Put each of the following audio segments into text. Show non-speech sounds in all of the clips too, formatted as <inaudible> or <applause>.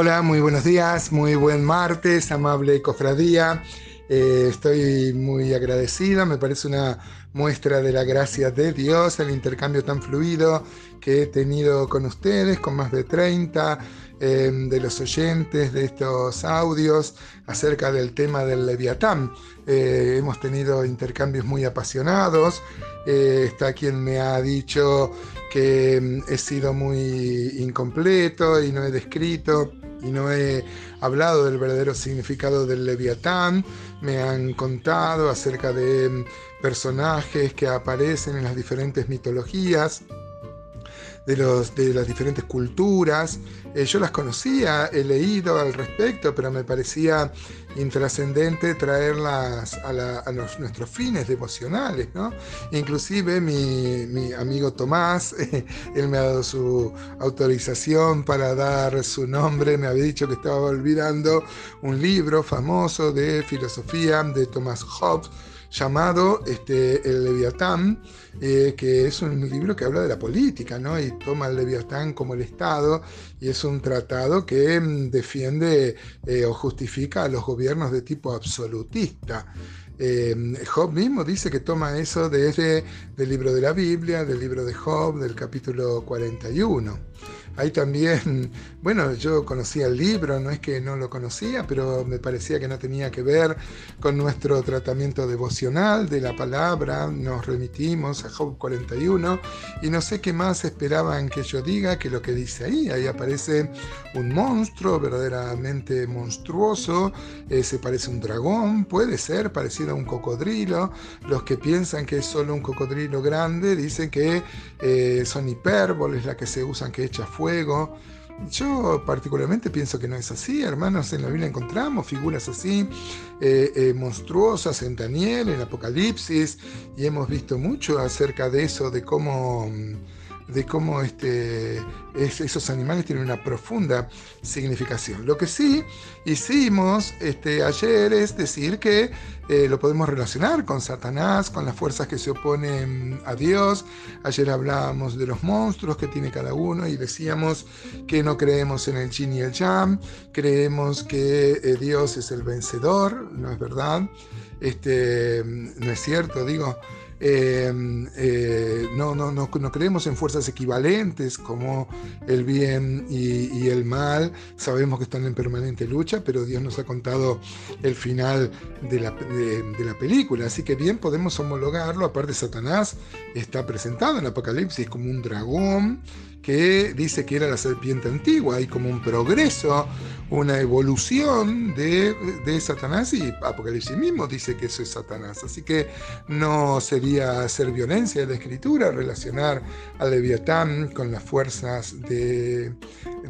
Hola, muy buenos días, muy buen martes, amable cofradía. Eh, estoy muy agradecida, me parece una muestra de la gracia de Dios, el intercambio tan fluido que he tenido con ustedes, con más de 30 em, de los oyentes de estos audios acerca del tema del Leviatán. Eh, hemos tenido intercambios muy apasionados. Eh, está quien me ha dicho que em, he sido muy incompleto y no he descrito y no he hablado del verdadero significado del leviatán, me han contado acerca de mm, personajes que aparecen en las diferentes mitologías, de, los, de las diferentes culturas. Eh, yo las conocía, he leído al respecto, pero me parecía intrascendente traerlas a, nuestros fines devocionales. ¿no? Inclusive mi, amigo Tomás, <laughs> él me ha dado su autorización para dar su nombre, me había dicho que estaba olvidando un libro famoso de filosofía de Thomas Hobbes llamado este, El Leviatán, eh, que es un libro que habla de la política, ¿no? Y toma el Leviatán como el Estado, y es un tratado que mm, defiende eh, o justifica a los gobiernos de tipo absolutista. Eh, Job mismo dice que toma eso desde el libro de la Biblia, del libro de Job, del capítulo 41. Hay también, <laughs> bueno, yo conocía el libro, no es que no lo conocía, pero me parecía que no tenía que ver con nuestro tratamiento devocional de la palabra. Nos remitimos a Job 41 y no sé qué más esperaban que yo diga que lo que dice ahí. Ahí aparece un monstruo verdaderamente monstruoso, eh, se parece a un dragón, puede ser parecido un cocodrilo. Los que piensan que es solo un cocodrilo grande dicen que eh, son hipérboles las que se usan que echa fuego yo particularmente pienso que no es así, hermanos. En la Biblia encontramos figuras así, eh, eh, monstruosas en Daniel, en Apocalipsis, y hemos visto mucho acerca de eso, de cómo de cómo este, esos animales tienen una profunda significación. Lo que sí hicimos este, ayer es decir que eh, lo podemos relacionar con Satanás, con las fuerzas que se oponen a Dios. Ayer hablábamos de los monstruos que tiene cada uno y decíamos que no creemos en el yin y el yang, creemos que eh, Dios es el vencedor, ¿no es verdad? Este, no es cierto, digo, Em, eh, no, no, no, no, creemos en fuerzas equivalentes como el bien y, el mal. Sabemos que están en permanente lucha, pero Dios nos ha contado el final de la, de la película. Así que bien podemos homologarlo. Aparte, Satanás está presentado en Apocalipsis como un dragón que dice que era la serpiente antigua. Hay como un progreso, una evolución de, de, Satanás y Apocalipsis mismo dice que eso es Satanás. Así que no sería hacer violencia de la escritura relacionar al Leviatán con las fuerzas de,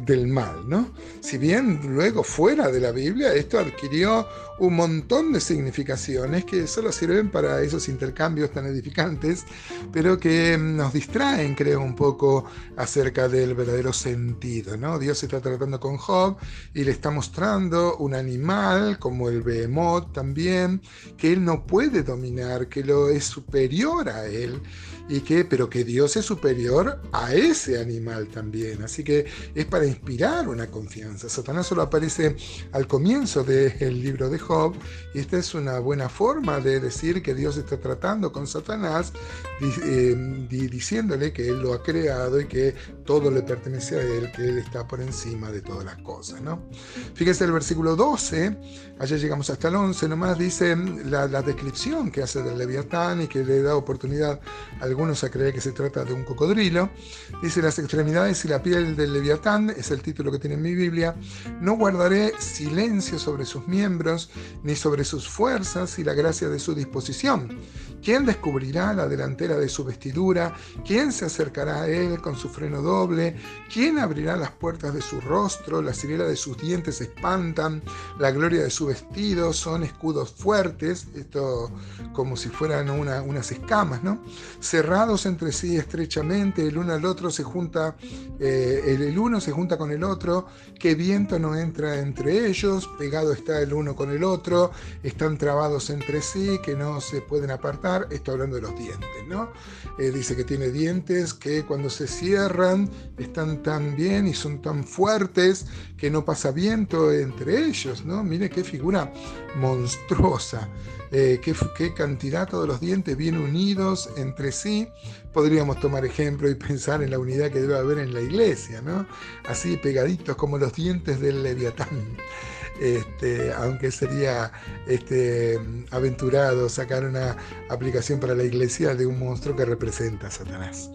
del mal. ¿no? Si bien luego fuera de la Biblia esto adquirió un montón de significaciones que solo sirven para esos intercambios tan edificantes, pero que nos distraen, creo, un poco acerca del verdadero sentido. ¿no? Dios está tratando con Job y le está mostrando un animal como el behemoth también, que él no puede dominar, que lo es superior a él y que, pero que Dios es superior a ese animal también. Así que es para inspirar una confianza. Satanás solo aparece al comienzo del libro de Job y esta es una buena forma de decir que Dios está tratando con Satanás eh, diciéndole que Él lo ha creado y que todo le pertenece a Él, que Él está por encima de todas las cosas. ¿no? Fíjese el versículo 12, allá llegamos hasta el 11, nomás dice la, la descripción que hace del Leviatán y que le da oportunidad al algunos a creer que se trata de un cocodrilo. Dice, las extremidades y la piel del leviatán, es el título que tiene en mi Biblia, no guardaré silencio sobre sus miembros, ni sobre sus fuerzas y la gracia de su disposición. ¿Quién descubrirá la delantera de su vestidura? ¿Quién se acercará a él con su freno doble? ¿Quién abrirá las puertas de su rostro? La sirena de sus dientes espantan, la gloria de su vestido son escudos fuertes, esto como si fueran unas escamas, ¿no? cerrados entre sí estrechamente, el uno al otro se junta, eh, el, uno se junta con el otro, que viento no entra entre ellos, pegado está el uno con el otro, están trabados entre sí, que no se pueden apartar. Esto hablando de los dientes, ¿no? Eh, dice que tiene dientes que cuando se cierran están tan bien y son tan fuertes que no pasa viento entre ellos, ¿no? Mire qué figura monstruosa. Eh, qué, cantidad, todos los dientes bien unidos entre sí. Podríamos tomar ejemplo y pensar en la unidad que debe haber en la iglesia, ¿no? Así pegaditos como los dientes del leviatán. <laughs> Este, aunque sería este, aventurado sacar una aplicación para la iglesia de un monstruo que representa a Satanás.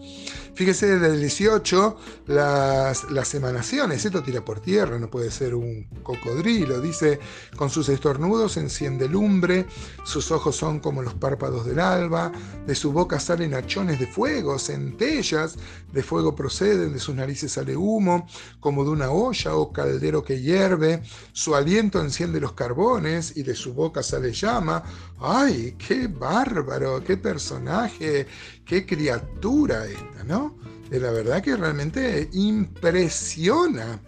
Fíjese desde el 18 las, las emanaciones, esto tira por tierra, no puede ser un cocodrilo, dice, con sus estornudos enciende lumbre, sus ojos son como los párpados del alba, de su boca salen hachones de fuego, centellas de fuego proceden, de sus narices sale humo, como de una olla o caldero que hierve, su aliento enciende los carbones y de su boca sale llama. ¡Ay, qué bárbaro, qué personaje, qué criatura esta, ¿no? De la verdad que realmente impresiona.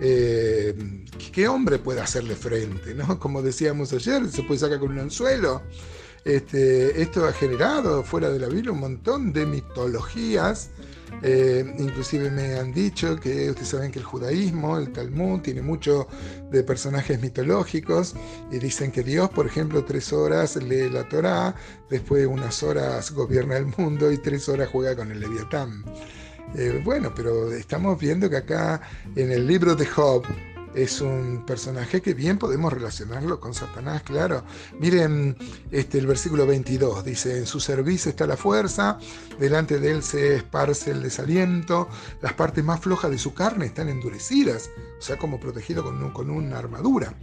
Eh, ¿Qué hombre puede hacerle frente? ¿no? Como decíamos ayer, se puede sacar con un anzuelo. Este, esto ha generado fuera de la Biblia un montón de mitologías eh, inclusive me han dicho que ustedes saben que el judaísmo, el Talmud, tiene mucho de personajes mitológicos y dicen que Dios, por ejemplo, tres horas lee la Torá, después unas horas gobierna el mundo y tres horas juega con el Leviatán. Eh, bueno, pero estamos viendo que acá en el libro de Job, es un personaje que bien podemos relacionarlo con Satanás, claro. Miren este, el versículo 22, dice, en su servicio está la fuerza, delante de él se esparce el desaliento, las partes más flojas de su carne están endurecidas, o sea, como protegido con, con una armadura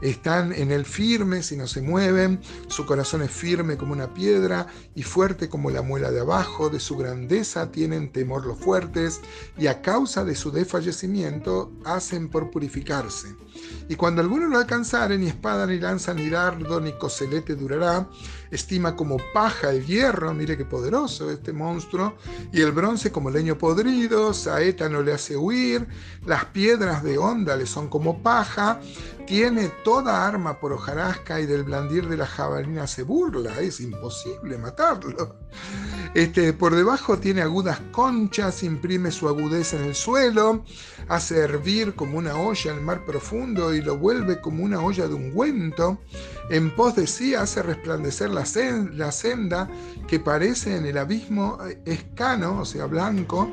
están en él firmes y no se mueven, su corazón es firme como una piedra y fuerte como la muela de abajo, de su grandeza tienen temor los fuertes y a causa de su desfallecimiento hacen por Y cuando alguno lo alcanzare, ni espada, ni lanza, ni dardo, ni coselete durará, estima como paja el hierro, mire qué poderoso este monstruo, y el bronce como leño podrido, saeta no le hace huir, las piedras de onda le son como paja, tiene toda arma por hojarasca y del blandir de la jabalina se burla, es imposible matarlo. Este, por debajo tiene agudas conchas, imprime su agudeza en el suelo, hace hervir como una olla el mar profundo y lo vuelve como una olla de ungüento. En pos de sí hace resplandecer la, la senda que parece en el abismo eh, escano, o sea, blanco.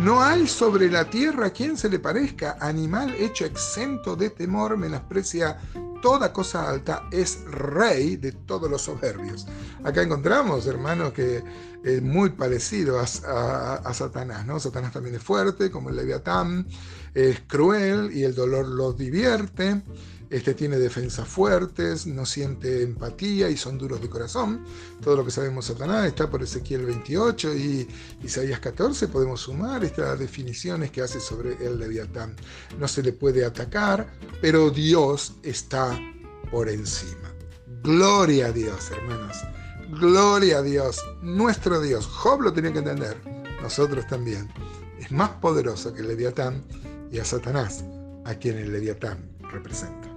No hay sobre la tierra quien se le parezca, animal hecho exento de temor, menosprecia toda cosa alta, es rey de todos los soberbios. Acá encontramos, hermanos, que es muy parecido a, Satanás, ¿no? Satanás también es fuerte, como el Leviatán, es cruel y el dolor lo divierte. Este tiene defensas fuertes, no siente empatía y son duros de corazón. Todo lo que sabemos Satanás está por Ezequiel 28 y Isaías 14. Podemos sumar estas definiciones que hace sobre el Leviatán. No se le puede atacar, pero Dios está por encima. Gloria a Dios, hermanos. Gloria a Dios, nuestro Dios. Job lo tenía que entender, nosotros también. Es más poderoso que el Leviatán y a Satanás, a quien el Leviatán representa.